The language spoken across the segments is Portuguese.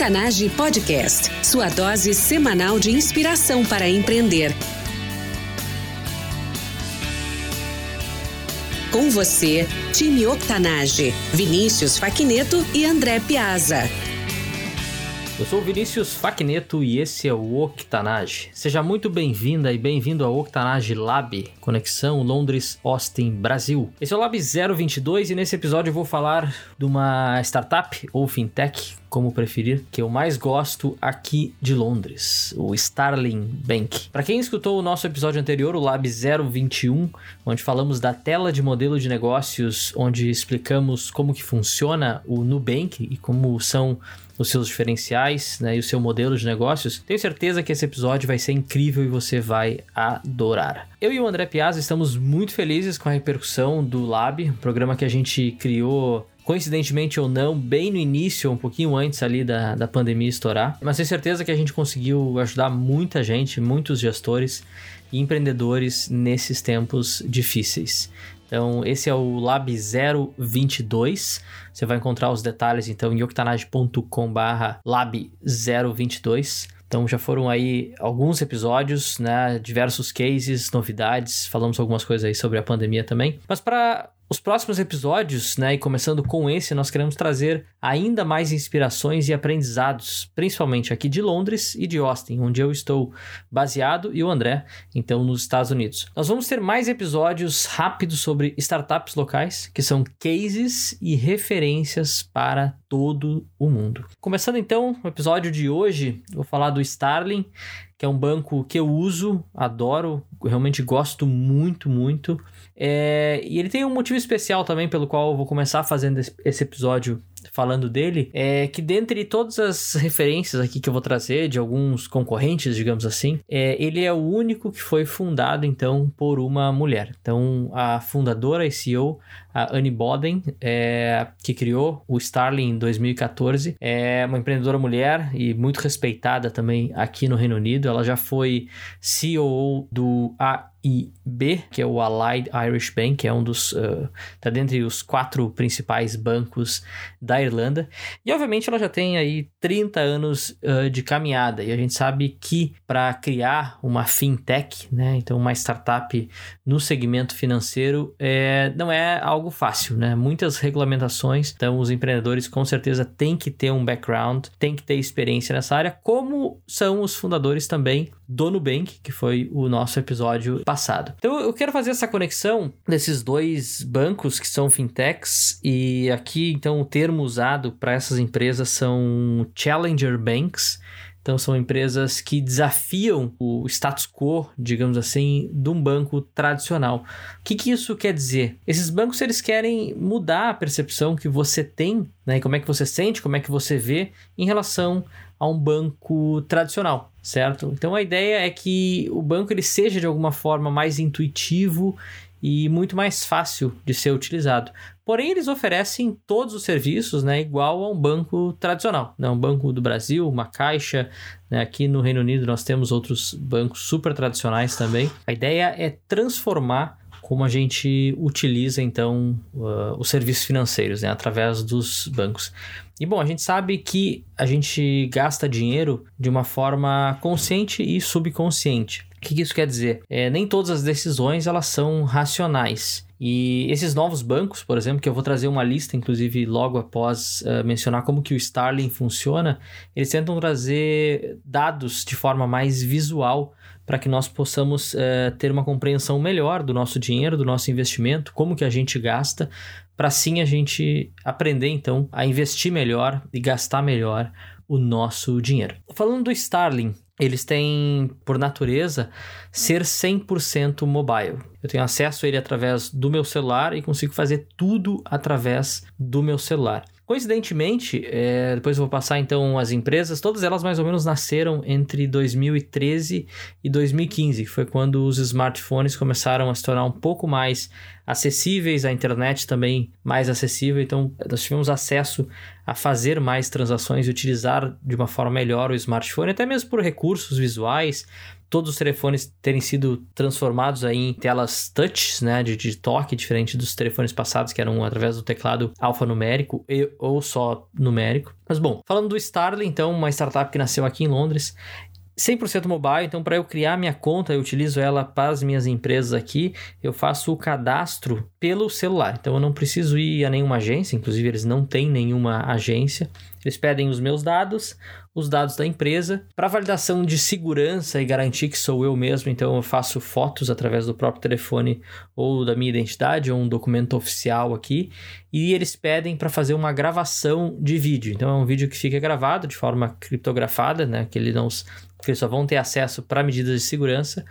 Octanage Podcast, sua dose semanal de inspiração para empreender. Com você, time Octanage, Vinícius Faquineto e André Piazza. Eu sou Vinícius Facneto e esse é o Octanage. Seja muito bem-vinda e bem-vindo ao Octanage Lab, conexão Londres-Austin, Brasil. Esse é o Lab 022 e nesse episódio eu vou falar de uma startup ou fintech, como preferir, que eu mais gosto aqui de Londres, o Starling Bank. Para quem escutou o nosso episódio anterior, o Lab 021, onde falamos da tela de modelo de negócios, onde explicamos como que funciona o Nubank e como são os seus diferenciais né, e o seu modelo de negócios, tenho certeza que esse episódio vai ser incrível e você vai adorar. Eu e o André Piazza estamos muito felizes com a repercussão do Lab, um programa que a gente criou coincidentemente ou não, bem no início, um pouquinho antes ali da, da pandemia estourar. Mas tenho certeza que a gente conseguiu ajudar muita gente, muitos gestores e empreendedores nesses tempos difíceis. Então, esse é o Lab 022. Você vai encontrar os detalhes, então, em octanage.com/barra Lab 022. Então já foram aí alguns episódios, né, diversos cases, novidades, falamos algumas coisas aí sobre a pandemia também. Mas para os próximos episódios, né, e começando com esse, nós queremos trazer ainda mais inspirações e aprendizados, principalmente aqui de Londres e de Austin, onde eu estou baseado, e o André, então, nos Estados Unidos. Nós vamos ter mais episódios rápidos sobre startups locais, que são cases e referências para todo o mundo. Começando então o episódio de hoje, vou falar do Starling, que é um banco que eu uso, adoro, realmente gosto muito, muito. É, e ele tem um motivo especial também pelo qual eu vou começar fazendo esse episódio falando dele, é que dentre todas as referências aqui que eu vou trazer de alguns concorrentes, digamos assim, é, ele é o único que foi fundado então por uma mulher. Então a fundadora e CEO, a Annie Boden, é, que criou o Starling em 2014, é uma empreendedora mulher e muito respeitada também aqui no Reino Unido. Ela já foi CEO do AIB, que é o Allied Irish Bank, que é um dos. Uh, tá dentre os quatro principais bancos da Irlanda. E obviamente ela já tem aí 30 anos uh, de caminhada. E a gente sabe que para criar uma fintech, né, então uma startup no segmento financeiro, é, não é algo fácil, né? Muitas regulamentações. Então os empreendedores com certeza têm que ter um background, têm que ter experiência nessa área, como são os fundadores também do Nubank, que foi o nosso episódio passado. Então eu quero fazer essa conexão desses dois bancos que são fintechs e aqui então o termo termo usado para essas empresas são challenger banks. Então são empresas que desafiam o status quo, digamos assim, de um banco tradicional. O que, que isso quer dizer? Esses bancos eles querem mudar a percepção que você tem, né? Como é que você sente, como é que você vê em relação a um banco tradicional, certo? Então a ideia é que o banco ele seja de alguma forma mais intuitivo e muito mais fácil de ser utilizado. Porém, eles oferecem todos os serviços, né, igual a um banco tradicional, né, um banco do Brasil, uma caixa. Né, aqui no Reino Unido nós temos outros bancos super tradicionais também. A ideia é transformar como a gente utiliza então uh, os serviços financeiros, né, através dos bancos. E bom, a gente sabe que a gente gasta dinheiro de uma forma consciente e subconsciente. O que isso quer dizer? É, nem todas as decisões elas são racionais. E esses novos bancos, por exemplo, que eu vou trazer uma lista, inclusive logo após uh, mencionar como que o Starling funciona, eles tentam trazer dados de forma mais visual para que nós possamos uh, ter uma compreensão melhor do nosso dinheiro, do nosso investimento, como que a gente gasta, para assim a gente aprender então a investir melhor e gastar melhor o nosso dinheiro. Falando do Starling, eles têm, por natureza, ser 100% mobile. Eu tenho acesso a ele através do meu celular e consigo fazer tudo através do meu celular. Coincidentemente, é, depois eu vou passar então as empresas, todas elas mais ou menos nasceram entre 2013 e 2015, que foi quando os smartphones começaram a se tornar um pouco mais acessíveis, a internet também mais acessível, então nós tivemos acesso a fazer mais transações e utilizar de uma forma melhor o smartphone, até mesmo por recursos visuais, todos os telefones terem sido transformados aí em telas touch, né, de, de toque, diferente dos telefones passados que eram através do teclado alfanumérico e, ou só numérico. Mas bom, falando do Starling, então, uma startup que nasceu aqui em Londres, 100% mobile, então para eu criar minha conta, eu utilizo ela para as minhas empresas aqui, eu faço o cadastro pelo celular. Então eu não preciso ir a nenhuma agência, inclusive eles não têm nenhuma agência. Eles pedem os meus dados, os dados da empresa. Para validação de segurança e garantir que sou eu mesmo, então eu faço fotos através do próprio telefone ou da minha identidade ou um documento oficial aqui. E eles pedem para fazer uma gravação de vídeo. Então é um vídeo que fica gravado de forma criptografada, né? Que eles não que eles só vão ter acesso para medidas de segurança,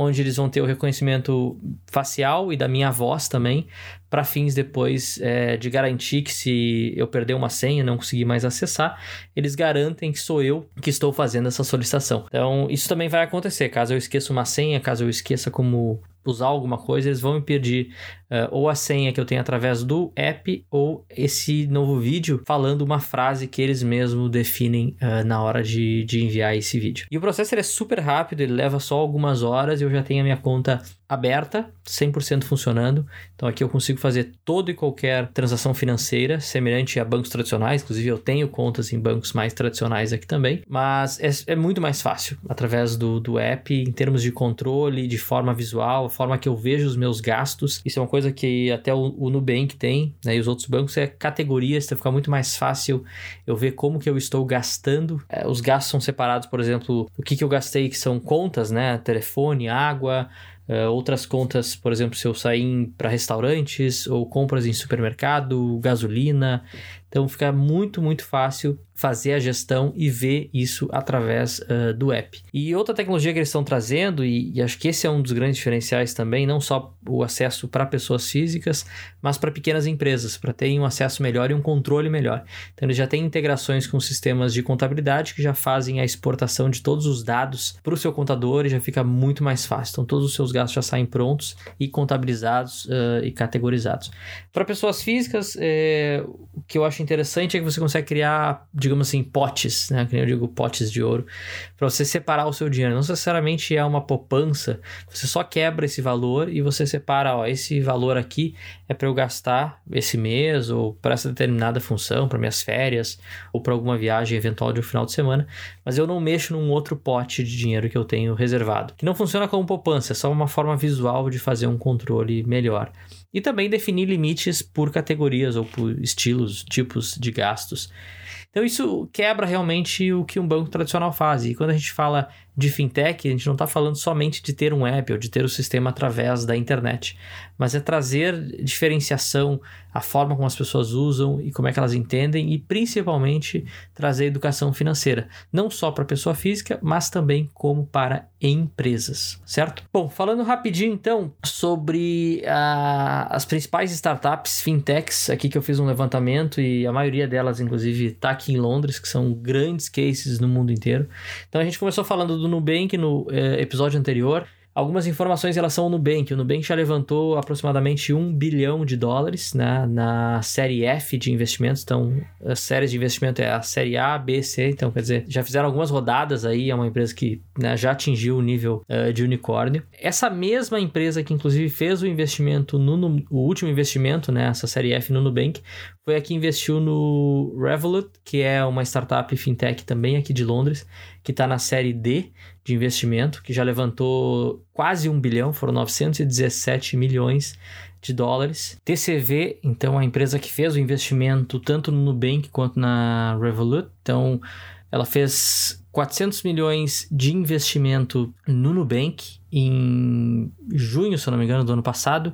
onde eles vão ter o reconhecimento facial e da minha voz também, para fins depois é, de garantir que se eu perder uma senha, não conseguir mais acessar, eles garantem que sou eu que estou fazendo essa solicitação. Então, isso também vai acontecer. Caso eu esqueça uma senha, caso eu esqueça como usar alguma coisa, eles vão me pedir uh, ou a senha que eu tenho através do app ou esse novo vídeo falando uma frase que eles mesmos definem uh, na hora de, de enviar esse vídeo. E o processo é super rápido, ele leva só algumas horas e eu já tenho a minha conta aberta, 100% funcionando. Então aqui eu consigo fazer toda e qualquer transação financeira semelhante a bancos tradicionais, inclusive eu tenho contas em bancos mais tradicionais aqui também, mas é, é muito mais fácil através do, do app em termos de controle, de forma visual, a forma que eu vejo os meus gastos. Isso é uma coisa que até o, o Nubank tem, né, e os outros bancos é categorias, então fica muito mais fácil eu ver como que eu estou gastando. É, os gastos são separados, por exemplo, o que, que eu gastei que são contas, né, telefone, água, Uh, outras contas, por exemplo, se eu sair para restaurantes ou compras em supermercado, gasolina. Então fica muito, muito fácil fazer a gestão e ver isso através uh, do app. E outra tecnologia que eles estão trazendo, e, e, acho que esse é um dos grandes diferenciais também, não só o acesso para pessoas físicas, mas para pequenas empresas, para terem um acesso melhor e um controle melhor. Então eles já têm integrações com sistemas de contabilidade que já fazem a exportação de todos os dados para o seu contador e já fica muito mais fácil. Então todos os seus gastos já saem prontos e contabilizados uh, e categorizados. Para pessoas físicas, é, o que eu acho interessante é que você consegue criar digamos assim, potes, né? Que eu digo potes de ouro, para você separar o seu dinheiro. Não necessariamente é uma poupança, você só quebra esse valor e você separa, ó, esse valor aqui é para eu gastar esse mês ou para essa determinada função, para minhas férias ou para alguma viagem eventual de um final de semana, mas eu não mexo num outro pote de dinheiro que eu tenho reservado. Que não funciona como poupança, é só uma forma visual de fazer um controle melhor. E também definir limites por categorias ou por estilos, tipos de gastos. Então isso quebra realmente o que um banco tradicional faz. E quando a gente fala de fintech, a gente não está falando somente de ter um app ou de ter o sistema através da internet, mas é trazer diferenciação, a forma como as pessoas usam e como é que elas entendem e principalmente trazer educação financeira, não só para pessoa física, mas também como para empresas, certo? Bom, falando rapidinho então sobre uh, as principais startups fintechs aqui que eu fiz um levantamento e a maioria delas inclusive está aqui em Londres, que são grandes cases no mundo inteiro. Então a gente começou falando do Nubank no eh, episódio anterior. Algumas informações em relação ao Nubank. O Nubank já levantou aproximadamente 1 bilhão de dólares né, na série F de investimentos. Então, as séries de investimento é a série A, B, C. Então, quer dizer, já fizeram algumas rodadas aí. É uma empresa que né, já atingiu o nível uh, de unicórnio. Essa mesma empresa que, inclusive, fez o investimento no, no o último investimento, né, série F no Nubank, foi a que investiu no Revolut, que é uma startup fintech também aqui de Londres, que está na série D de investimento, que já levantou quase um bilhão, foram 917 milhões de dólares. TCV, então, a empresa que fez o investimento tanto no Nubank quanto na Revolut. Então, ela fez 400 milhões de investimento no Nubank em junho, se não me engano, do ano passado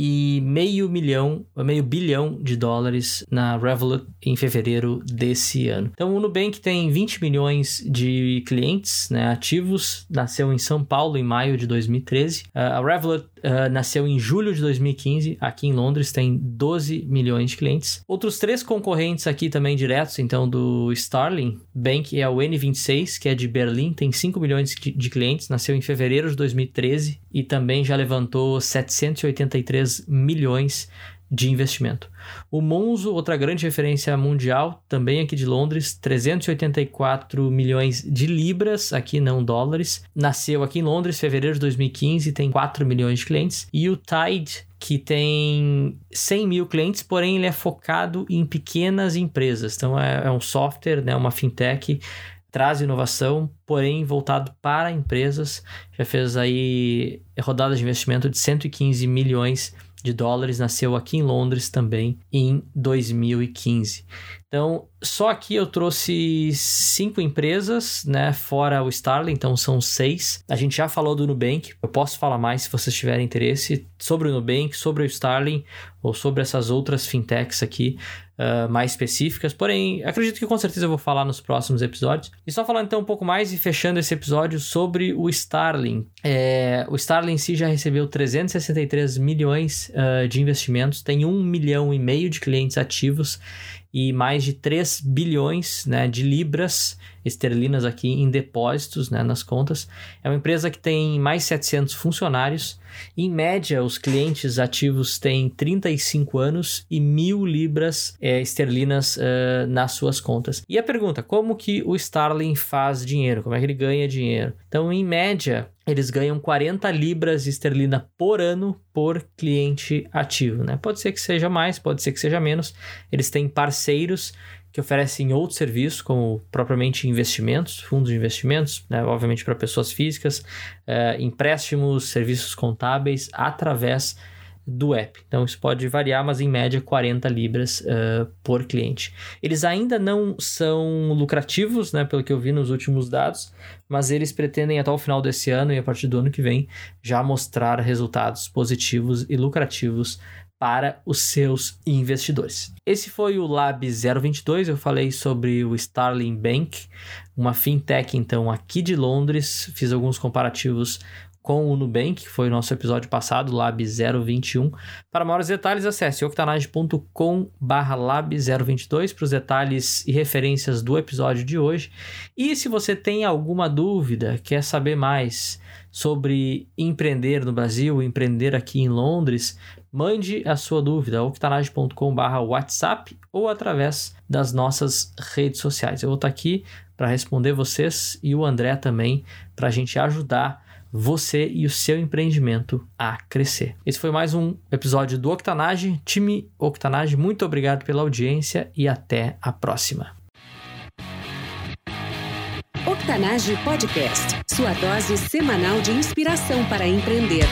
e meio milhão, meio bilhão de dólares na Revolut em fevereiro desse ano. Então o Nubank tem 20 milhões de clientes né, ativos, nasceu em São Paulo em maio de 2013. a Revolut uh, nasceu em julho de 2015, aqui em Londres tem 12 milhões de clientes. Outros três concorrentes aqui também diretos, então do Starling Bank é o N26, que é de Berlim, tem 5 milhões de clientes, nasceu em fevereiro de 2013 e também já levantou 783 milhões de investimento. O Monzo, outra grande referência mundial, também aqui de Londres, 384 milhões de libras, aqui não dólares. Nasceu aqui em Londres, fevereiro de 2015, tem 4 milhões de clientes. E o Tide, que tem 100 mil clientes, porém ele é focado em pequenas empresas. Então é, é um software, né, uma fintech traz inovação, porém voltado para empresas. Já fez aí rodadas de investimento de 115 milhões de dólares, nasceu aqui em Londres também em 2015. Então, só aqui eu trouxe cinco empresas, né? Fora o Starling, então são seis. A gente já falou do Nubank. Eu posso falar mais se vocês tiverem interesse sobre o Nubank, sobre o Starling ou sobre essas outras fintechs aqui uh, mais específicas. Porém, acredito que com certeza eu vou falar nos próximos episódios. E só falando então um pouco mais e fechando esse episódio sobre o Starling. É, o Starling em si já recebeu 363 milhões uh, de investimentos, tem um milhão e meio de clientes ativos e mais de 3 bilhões né, de libras esterlinas aqui em depósitos né, nas contas. É uma empresa que tem mais 700 funcionários. Em média, os clientes ativos têm 35 anos e mil libras é, esterlinas uh, nas suas contas. E a pergunta, como que o Starling faz dinheiro? Como é que ele ganha dinheiro? Então, em média, eles ganham 40 libras esterlina por ano por cliente ativo, né? Pode ser que seja mais, pode ser que seja menos. Eles têm parceiros que oferecem outros serviços, como propriamente investimentos, fundos de investimentos, né? obviamente para pessoas físicas, eh, empréstimos, serviços contábeis, através do app. Então isso pode variar, mas em média 40 libras uh, por cliente. Eles ainda não são lucrativos, né, pelo que eu vi nos últimos dados, mas eles pretendem até o final desse ano e a partir do ano que vem já mostrar resultados positivos e lucrativos para os seus investidores. Esse foi o Lab 022, eu falei sobre o Starling Bank, uma fintech então aqui de Londres, fiz alguns comparativos com o Nubank, que foi o nosso episódio passado, Lab 021. Para maiores detalhes, acesse octanage.com lab 022 para os detalhes e referências do episódio de hoje. E se você tem alguma dúvida, quer saber mais sobre empreender no Brasil, empreender aqui em Londres, mande a sua dúvida octanage.com WhatsApp ou através das nossas redes sociais. Eu vou estar aqui para responder vocês e o André também para a gente ajudar você e o seu empreendimento a crescer. Esse foi mais um episódio do Octanage. Time Octanage, muito obrigado pela audiência e até a próxima. Octanage Podcast, sua dose semanal de inspiração para empreender.